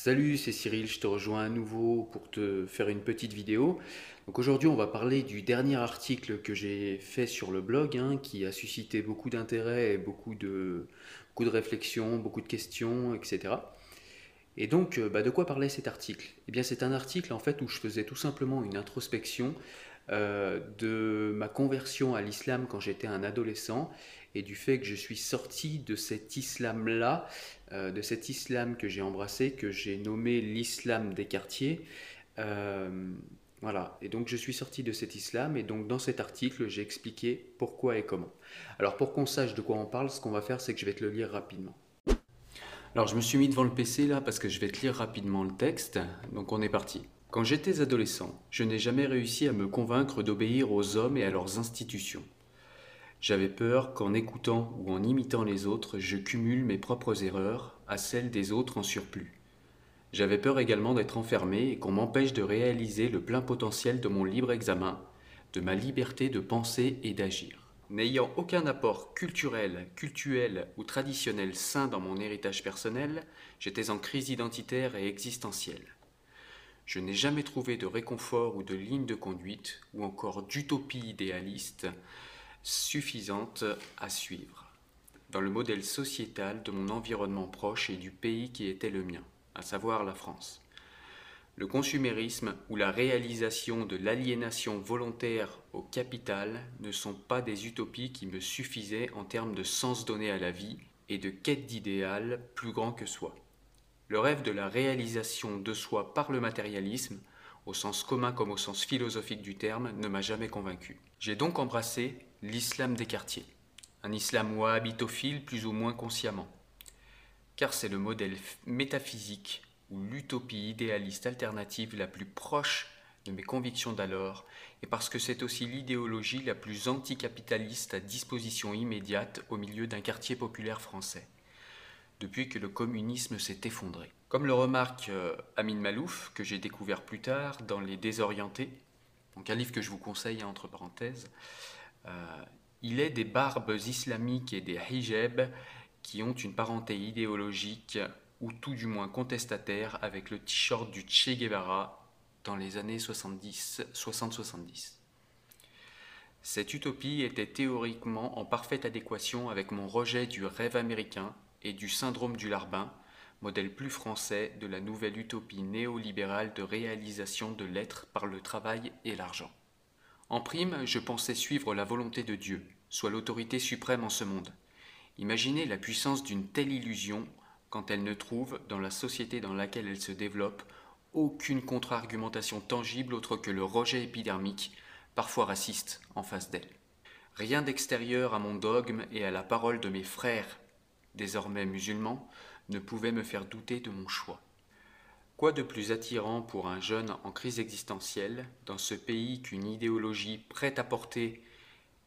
Salut, c'est Cyril, je te rejoins à nouveau pour te faire une petite vidéo. Donc aujourd'hui, on va parler du dernier article que j'ai fait sur le blog, hein, qui a suscité beaucoup d'intérêt et beaucoup de, beaucoup de réflexions, beaucoup de questions, etc. Et donc, euh, bah, de quoi parlait cet article? Eh bien, c'est un article en fait où je faisais tout simplement une introspection euh, de ma conversion à l'islam quand j'étais un adolescent et du fait que je suis sorti de cet islam-là, euh, de cet islam que j'ai embrassé, que j'ai nommé l'islam des quartiers. voilà, et donc je suis sorti de cet islam, et donc dans cet article, j'ai expliqué pourquoi et comment. Alors pour qu'on sache de quoi on parle, ce qu'on va faire, c'est que je vais te le lire rapidement. Alors je me suis mis devant le PC là parce que je vais te lire rapidement le texte, donc on est parti. Quand j'étais adolescent, je n'ai jamais réussi à me convaincre d'obéir aux hommes et à leurs institutions. J'avais peur qu'en écoutant ou en imitant les autres, je cumule mes propres erreurs à celles des autres en surplus. J'avais peur également d'être enfermé et qu'on m'empêche de réaliser le plein potentiel de mon libre examen, de ma liberté de penser et d'agir. N'ayant aucun apport culturel, cultuel ou traditionnel sain dans mon héritage personnel, j'étais en crise identitaire et existentielle. Je n'ai jamais trouvé de réconfort ou de ligne de conduite, ou encore d'utopie idéaliste suffisante à suivre, dans le modèle sociétal de mon environnement proche et du pays qui était le mien, à savoir la France. Le consumérisme ou la réalisation de l'aliénation volontaire au capital ne sont pas des utopies qui me suffisaient en termes de sens donné à la vie et de quête d'idéal plus grand que soi. Le rêve de la réalisation de soi par le matérialisme, au sens commun comme au sens philosophique du terme, ne m'a jamais convaincu. J'ai donc embrassé l'islam des quartiers, un islam wahhabitophile plus ou moins consciemment, car c'est le modèle métaphysique ou l'utopie idéaliste alternative la plus proche de mes convictions d'alors, et parce que c'est aussi l'idéologie la plus anticapitaliste à disposition immédiate au milieu d'un quartier populaire français, depuis que le communisme s'est effondré. Comme le remarque euh, Amin Malouf, que j'ai découvert plus tard dans Les Désorientés, donc un livre que je vous conseille entre parenthèses, euh, il est des barbes islamiques et des hijabs qui ont une parenté idéologique ou tout du moins contestataire avec le t-shirt du Che Guevara dans les années 60-70. Cette utopie était théoriquement en parfaite adéquation avec mon rejet du rêve américain et du syndrome du larbin, modèle plus français de la nouvelle utopie néolibérale de réalisation de l'être par le travail et l'argent. En prime, je pensais suivre la volonté de Dieu, soit l'autorité suprême en ce monde. Imaginez la puissance d'une telle illusion quand elle ne trouve, dans la société dans laquelle elle se développe, aucune contre-argumentation tangible autre que le rejet épidermique, parfois raciste, en face d'elle. Rien d'extérieur à mon dogme et à la parole de mes frères, désormais musulmans, ne pouvait me faire douter de mon choix. Quoi de plus attirant pour un jeune en crise existentielle dans ce pays qu'une idéologie prête à porter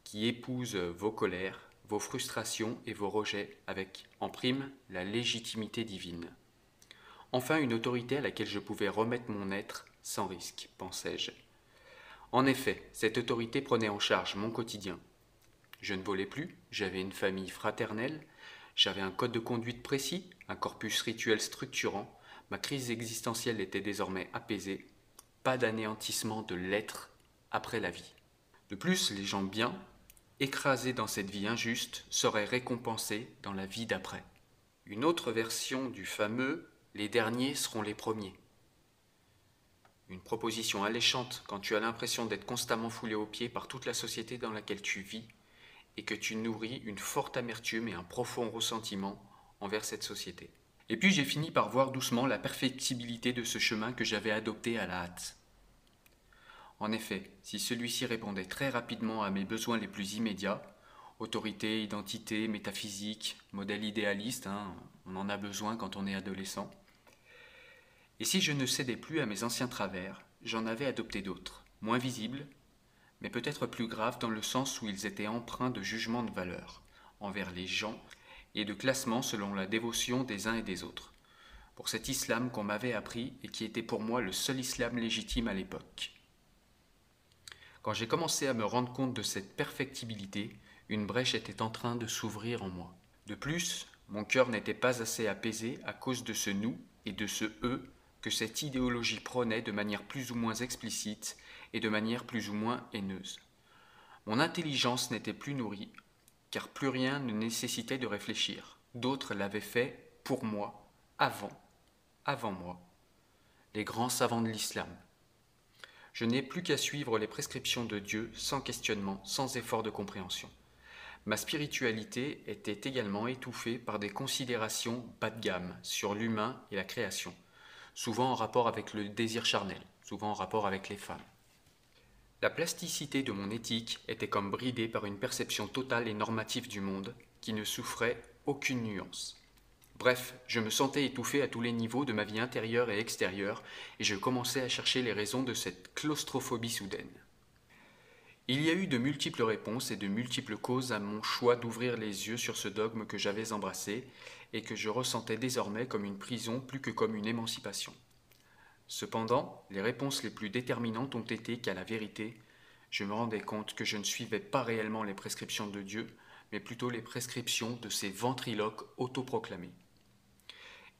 qui épouse vos colères, vos frustrations et vos rejets avec, en prime, la légitimité divine? Enfin, une autorité à laquelle je pouvais remettre mon être sans risque, pensais-je. En effet, cette autorité prenait en charge mon quotidien. Je ne volais plus, j'avais une famille fraternelle, j'avais un code de conduite précis, un corpus rituel structurant, ma crise existentielle était désormais apaisée, pas d'anéantissement de l'être après la vie. De plus, les gens bien, écrasés dans cette vie injuste, seraient récompensés dans la vie d'après. Une autre version du fameux Les derniers seront les premiers. Une proposition alléchante quand tu as l'impression d'être constamment foulé aux pieds par toute la société dans laquelle tu vis et que tu nourris une forte amertume et un profond ressentiment envers cette société. Et puis j'ai fini par voir doucement la perfectibilité de ce chemin que j'avais adopté à la hâte. En effet, si celui-ci répondait très rapidement à mes besoins les plus immédiats, autorité, identité, métaphysique, modèle idéaliste, hein, on en a besoin quand on est adolescent. Et si je ne cédais plus à mes anciens travers, j'en avais adopté d'autres, moins visibles, mais peut-être plus graves dans le sens où ils étaient empreints de jugement de valeur envers les gens et de classement selon la dévotion des uns et des autres, pour cet islam qu'on m'avait appris et qui était pour moi le seul islam légitime à l'époque. Quand j'ai commencé à me rendre compte de cette perfectibilité, une brèche était en train de s'ouvrir en moi. De plus, mon cœur n'était pas assez apaisé à cause de ce nous et de ce eux que cette idéologie prônait de manière plus ou moins explicite et de manière plus ou moins haineuse. Mon intelligence n'était plus nourrie, car plus rien ne nécessitait de réfléchir. D'autres l'avaient fait pour moi, avant, avant moi. Les grands savants de l'islam. Je n'ai plus qu'à suivre les prescriptions de Dieu sans questionnement, sans effort de compréhension. Ma spiritualité était également étouffée par des considérations bas de gamme sur l'humain et la création, souvent en rapport avec le désir charnel, souvent en rapport avec les femmes. La plasticité de mon éthique était comme bridée par une perception totale et normative du monde qui ne souffrait aucune nuance. Bref, je me sentais étouffé à tous les niveaux de ma vie intérieure et extérieure, et je commençais à chercher les raisons de cette claustrophobie soudaine. Il y a eu de multiples réponses et de multiples causes à mon choix d'ouvrir les yeux sur ce dogme que j'avais embrassé et que je ressentais désormais comme une prison plus que comme une émancipation. Cependant, les réponses les plus déterminantes ont été qu'à la vérité, je me rendais compte que je ne suivais pas réellement les prescriptions de Dieu, mais plutôt les prescriptions de ces ventriloques autoproclamés,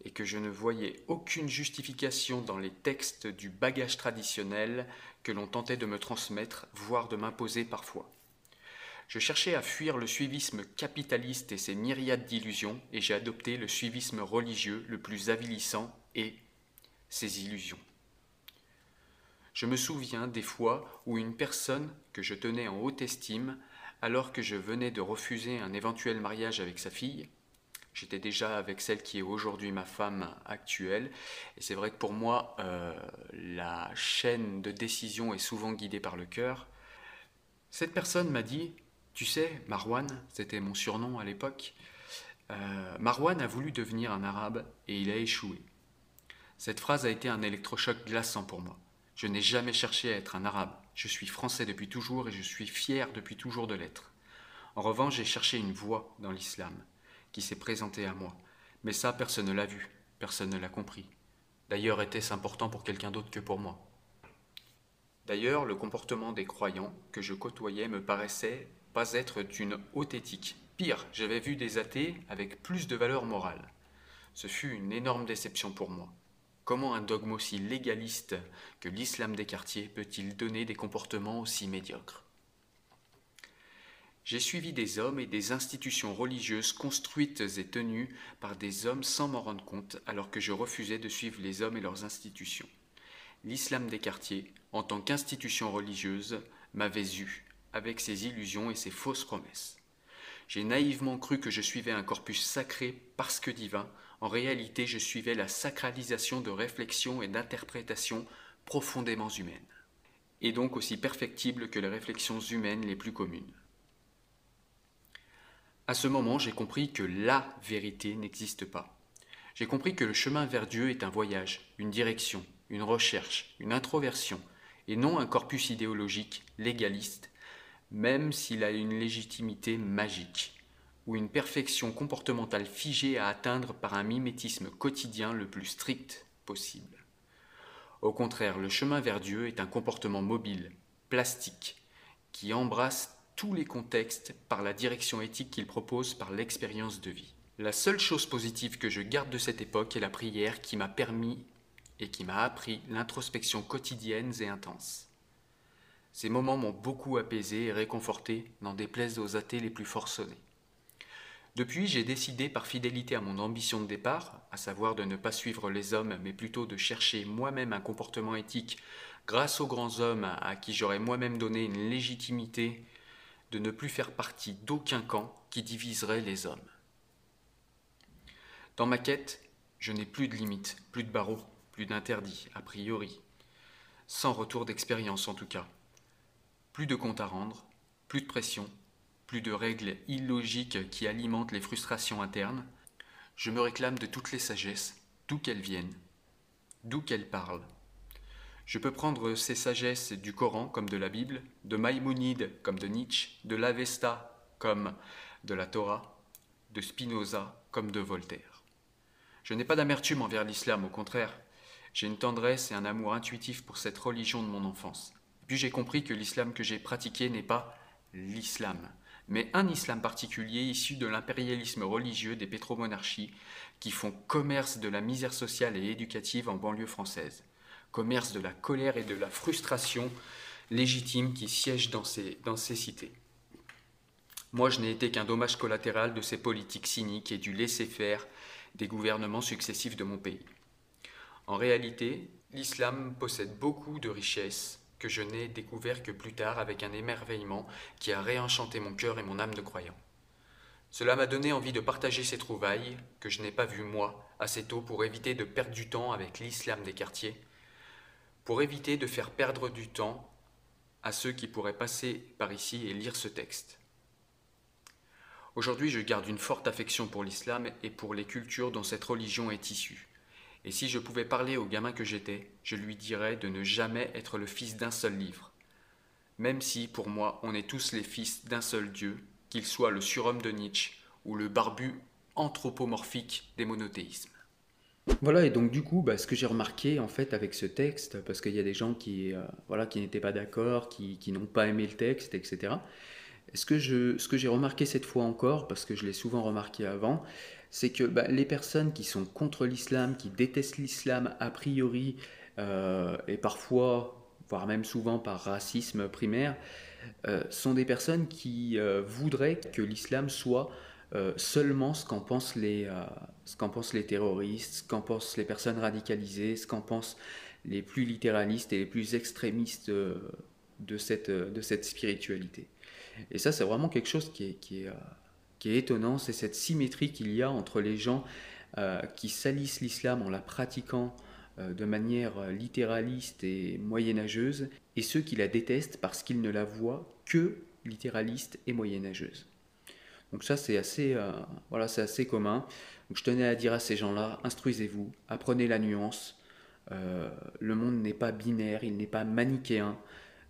et que je ne voyais aucune justification dans les textes du bagage traditionnel que l'on tentait de me transmettre, voire de m'imposer parfois. Je cherchais à fuir le suivisme capitaliste et ses myriades d'illusions, et j'ai adopté le suivisme religieux le plus avilissant et ses illusions. Je me souviens des fois où une personne que je tenais en haute estime, alors que je venais de refuser un éventuel mariage avec sa fille, j'étais déjà avec celle qui est aujourd'hui ma femme actuelle, et c'est vrai que pour moi, euh, la chaîne de décision est souvent guidée par le cœur. Cette personne m'a dit, tu sais, Marwan, c'était mon surnom à l'époque, euh, Marwan a voulu devenir un arabe et il a échoué. Cette phrase a été un électrochoc glaçant pour moi. Je n'ai jamais cherché à être un arabe. Je suis français depuis toujours et je suis fier depuis toujours de l'être. En revanche, j'ai cherché une voie dans l'islam qui s'est présentée à moi. Mais ça, personne ne l'a vu, personne ne l'a compris. D'ailleurs, était-ce important pour quelqu'un d'autre que pour moi? D'ailleurs, le comportement des croyants que je côtoyais me paraissait pas être d'une haute éthique. Pire, j'avais vu des athées avec plus de valeur morale. Ce fut une énorme déception pour moi. Comment un dogme aussi légaliste que l'islam des quartiers peut-il donner des comportements aussi médiocres? J'ai suivi des hommes et des institutions religieuses construites et tenues par des hommes sans m'en rendre compte alors que je refusais de suivre les hommes et leurs institutions. L'islam des quartiers, en tant qu'institution religieuse, m'avait eu, avec ses illusions et ses fausses promesses. J'ai naïvement cru que je suivais un corpus sacré parce que divin, en réalité, je suivais la sacralisation de réflexions et d'interprétations profondément humaines, et donc aussi perfectibles que les réflexions humaines les plus communes. À ce moment, j'ai compris que la vérité n'existe pas. J'ai compris que le chemin vers Dieu est un voyage, une direction, une recherche, une introversion, et non un corpus idéologique, légaliste, même s'il a une légitimité magique ou une perfection comportementale figée à atteindre par un mimétisme quotidien le plus strict possible. Au contraire, le chemin vers Dieu est un comportement mobile, plastique, qui embrasse tous les contextes par la direction éthique qu'il propose par l'expérience de vie. La seule chose positive que je garde de cette époque est la prière qui m'a permis et qui m'a appris l'introspection quotidienne et intense. Ces moments m'ont beaucoup apaisé et réconforté, n'en déplaise aux athées les plus forcenés. Depuis, j'ai décidé par fidélité à mon ambition de départ, à savoir de ne pas suivre les hommes, mais plutôt de chercher moi-même un comportement éthique grâce aux grands hommes à qui j'aurais moi-même donné une légitimité, de ne plus faire partie d'aucun camp qui diviserait les hommes. Dans ma quête, je n'ai plus de limites, plus de barreaux, plus d'interdits, a priori. Sans retour d'expérience en tout cas. Plus de comptes à rendre, plus de pression, plus de règles illogiques qui alimentent les frustrations internes. Je me réclame de toutes les sagesses, d'où qu'elles viennent, d'où qu'elles parlent. Je peux prendre ces sagesses du Coran comme de la Bible, de Maïmonide comme de Nietzsche, de l'Avesta comme de la Torah, de Spinoza comme de Voltaire. Je n'ai pas d'amertume envers l'islam, au contraire. J'ai une tendresse et un amour intuitif pour cette religion de mon enfance. Puis j'ai compris que l'islam que j'ai pratiqué n'est pas l'islam, mais un islam particulier issu de l'impérialisme religieux des pétromonarchies qui font commerce de la misère sociale et éducative en banlieue française, commerce de la colère et de la frustration légitime qui siègent dans ces, dans ces cités. Moi, je n'ai été qu'un dommage collatéral de ces politiques cyniques et du laisser-faire des gouvernements successifs de mon pays. En réalité, l'islam possède beaucoup de richesses que je n'ai découvert que plus tard avec un émerveillement qui a réenchanté mon cœur et mon âme de croyant. Cela m'a donné envie de partager ces trouvailles que je n'ai pas vues moi assez tôt pour éviter de perdre du temps avec l'islam des quartiers, pour éviter de faire perdre du temps à ceux qui pourraient passer par ici et lire ce texte. Aujourd'hui, je garde une forte affection pour l'islam et pour les cultures dont cette religion est issue. Et si je pouvais parler au gamin que j'étais, je lui dirais de ne jamais être le fils d'un seul livre. Même si, pour moi, on est tous les fils d'un seul Dieu, qu'il soit le surhomme de Nietzsche ou le barbu anthropomorphique des monothéismes. Voilà, et donc du coup, bah, ce que j'ai remarqué en fait avec ce texte, parce qu'il y a des gens qui, euh, voilà, qui n'étaient pas d'accord, qui, n'ont pas aimé le texte, etc. Ce que j'ai remarqué cette fois encore, parce que je l'ai souvent remarqué avant, c'est que bah, les personnes qui sont contre l'islam, qui détestent l'islam a priori, euh, et parfois, voire même souvent par racisme primaire, euh, sont des personnes qui euh, voudraient que l'islam soit seulement ce qu'en pensent, les, ce pensent les terroristes, ce qu'en pensent les personnes radicalisées, ce qu'en pensent les plus littéralistes et les plus extrémistes de, cette, de cette spiritualité. Et ça, c'est vraiment quelque chose qui est, qui est étonnant, c'est cette symétrie qu'il y a entre les gens euh, qui salissent l'islam en la pratiquant euh, de manière euh, littéraliste et moyenâgeuse, et ceux qui la détestent parce qu'ils ne la voient que littéraliste et moyenâgeuse. Donc ça, c'est assez, voilà, c'est assez commun. Donc je tenais à dire à ces gens-là, instruisez-vous, apprenez la nuance. le monde n'est pas binaire, il n'est pas manichéen.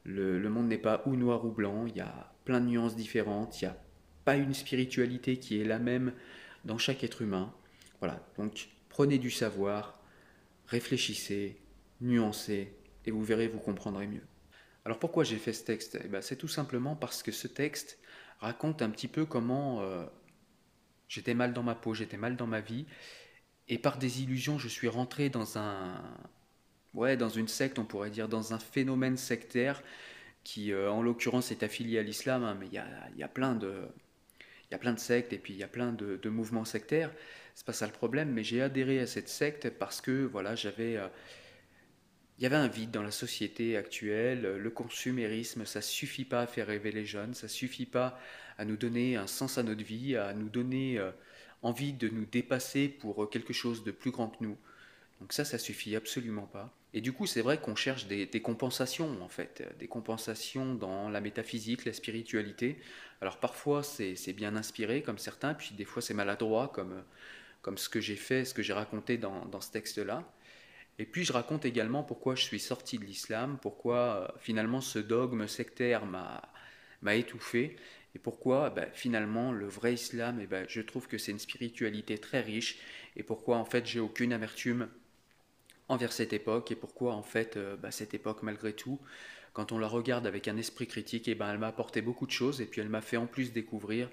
Le, le monde n'est pas ou noir ou blanc. Il y a plein de nuances différentes. Il y a pas une spiritualité qui est la même dans chaque être humain. Voilà, donc prenez du savoir, réfléchissez, nuancez, et vous verrez, vous comprendrez mieux. Alors pourquoi j'ai fait ce texte? Eh ben, C'est tout simplement parce que ce texte raconte un petit peu comment euh, j'étais mal dans ma peau, j'étais mal dans ma vie, et par des illusions, je suis rentré dans un... Ouais, dans une secte, on pourrait dire, dans un phénomène sectaire qui, euh, en l'occurrence, est affilié à l'islam, hein, mais il y y a plein de il y a plein de sectes et puis il y a plein de, mouvements sectaires. C'est pas ça le problème, mais j'ai adhéré à cette secte parce que voilà, j'avais, euh, il y avait un vide dans la société actuelle. Le consumérisme, ça suffit pas à faire rêver les jeunes, ça suffit pas à nous donner un sens à notre vie, à nous donner euh, envie de nous dépasser pour quelque chose de plus grand que nous. Donc ça, ça suffit absolument pas. Et du coup, c'est vrai qu'on cherche des, compensations, en fait, des compensations dans la métaphysique, la spiritualité. Alors parfois, c'est bien inspiré, comme certains, puis des fois, c'est maladroit, comme, comme ce que j'ai fait, ce que j'ai raconté dans, dans ce texte-là. Et puis, je raconte également pourquoi je suis sorti de l'islam, pourquoi euh, finalement ce dogme sectaire m'a étouffé, et pourquoi ben, finalement le vrai islam, et eh ben, je trouve que c'est une spiritualité très riche, et pourquoi en fait j'ai aucune amertume envers cette époque et pourquoi en fait euh, bah, cette époque malgré tout, quand on la regarde avec un esprit critique, et eh ben, elle m'a apporté beaucoup de choses et puis elle m'a fait en plus découvrir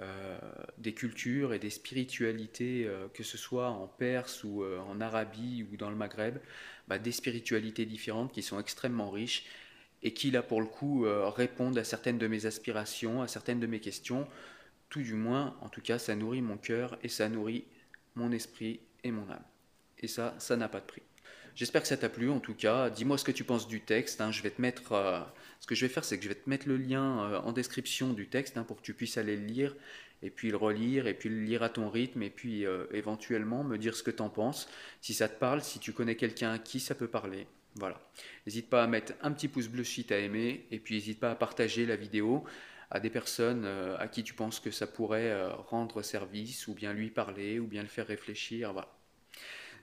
euh, des cultures et des spiritualités, euh, que ce soit en Perse ou en Arabie ou dans le Maghreb, bah, des spiritualités différentes qui sont extrêmement riches et qui là pour le coup répondent à certaines de mes aspirations, à certaines de mes questions. Tout du moins, en tout cas, ça nourrit mon cœur et ça nourrit mon esprit et mon âme. Et ça, ça n'a pas de prix. J'espère que ça t'a plu en tout cas. Dis-moi ce que tu penses du texte. Hein. Je vais te mettre, euh, ce que je vais faire, c'est que je vais te mettre le lien euh, en description du texte hein, pour que tu puisses aller le lire et puis le relire et puis le lire à ton rythme et puis euh, éventuellement me dire ce que tu en penses. Si ça te parle, si tu connais quelqu'un à qui ça peut parler. Voilà. N'hésite pas à mettre un petit pouce bleu si tu as aimé et puis n'hésite pas à partager la vidéo à des personnes à qui tu penses que ça pourrait rendre service ou bien lui parler ou bien le faire réfléchir. Voilà.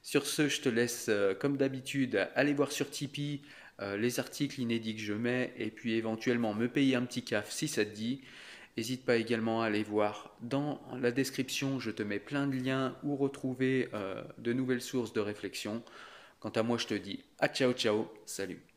Sur ce, je te laisse, euh, comme d'habitude, aller voir sur Tipeee euh, les articles inédits que je mets et puis éventuellement me payer un petit caf si ça te dit. N'hésite pas également à aller voir dans la description, je te mets plein de liens où retrouver euh, de nouvelles sources de réflexion. Quant à moi, je te dis à ciao ciao, salut